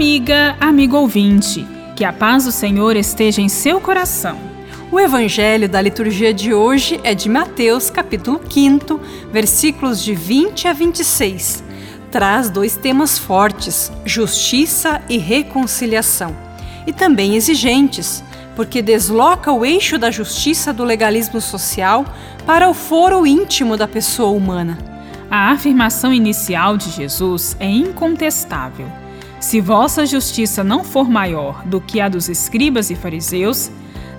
Amiga, amigo ouvinte, que a paz do Senhor esteja em seu coração. O evangelho da liturgia de hoje é de Mateus, capítulo 5, versículos de 20 a 26. Traz dois temas fortes: justiça e reconciliação, e também exigentes, porque desloca o eixo da justiça do legalismo social para o foro íntimo da pessoa humana. A afirmação inicial de Jesus é incontestável. Se vossa justiça não for maior do que a dos escribas e fariseus,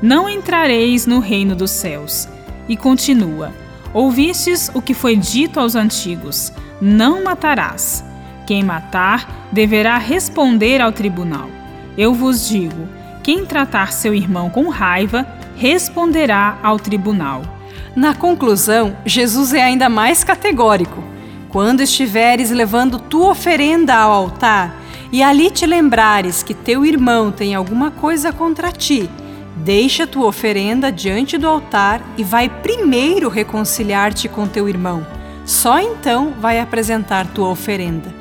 não entrareis no reino dos céus. E continua: Ouvistes o que foi dito aos antigos: Não matarás. Quem matar deverá responder ao tribunal. Eu vos digo: quem tratar seu irmão com raiva responderá ao tribunal. Na conclusão, Jesus é ainda mais categórico. Quando estiveres levando tua oferenda ao altar e ali te lembrares que teu irmão tem alguma coisa contra ti, deixa tua oferenda diante do altar e vai primeiro reconciliar-te com teu irmão. Só então vai apresentar tua oferenda.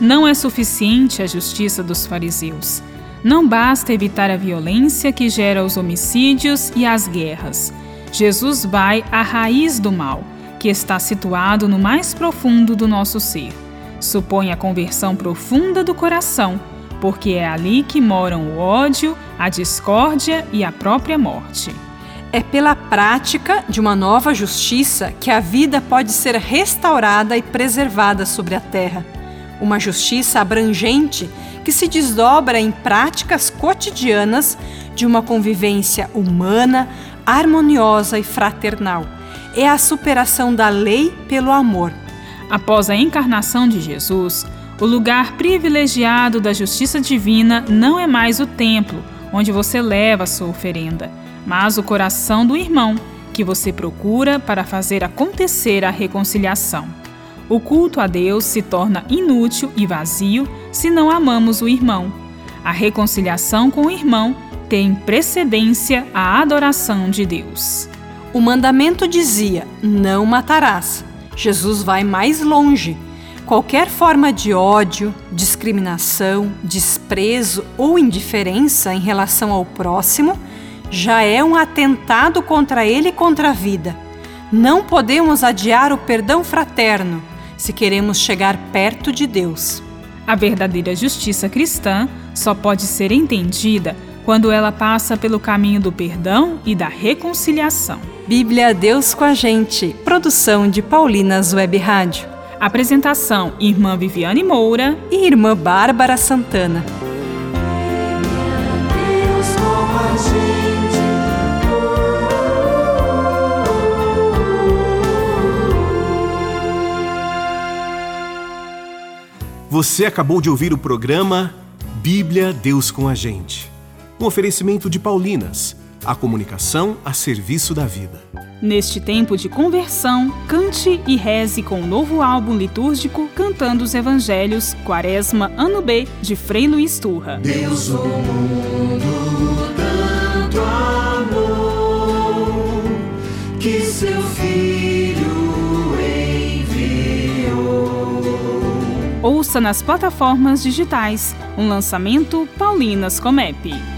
Não é suficiente a justiça dos fariseus. Não basta evitar a violência que gera os homicídios e as guerras. Jesus vai à raiz do mal, que está situado no mais profundo do nosso ser. Supõe a conversão profunda do coração, porque é ali que moram o ódio, a discórdia e a própria morte. É pela prática de uma nova justiça que a vida pode ser restaurada e preservada sobre a terra. Uma justiça abrangente que se desdobra em práticas cotidianas de uma convivência humana, harmoniosa e fraternal. É a superação da lei pelo amor. Após a encarnação de Jesus, o lugar privilegiado da justiça divina não é mais o templo, onde você leva a sua oferenda, mas o coração do irmão, que você procura para fazer acontecer a reconciliação. O culto a Deus se torna inútil e vazio se não amamos o irmão. A reconciliação com o irmão tem precedência à adoração de Deus. O mandamento dizia: não matarás. Jesus vai mais longe. Qualquer forma de ódio, discriminação, desprezo ou indiferença em relação ao próximo já é um atentado contra ele e contra a vida. Não podemos adiar o perdão fraterno se queremos chegar perto de Deus. A verdadeira justiça cristã só pode ser entendida quando ela passa pelo caminho do perdão e da reconciliação. Bíblia Deus com a gente. Produção de Paulinas Web Rádio. Apresentação: Irmã Viviane Moura e Irmã Bárbara Santana. Você acabou de ouvir o programa Bíblia Deus com a gente. Um oferecimento de Paulinas, a comunicação a serviço da vida. Neste tempo de conversão, cante e reze com o novo álbum litúrgico Cantando os Evangelhos, Quaresma, Ano B, de Frei Luiz Turra. Deus o mundo tanto amou que seu Filho enviou. Ouça nas plataformas digitais um lançamento Paulinas Comep.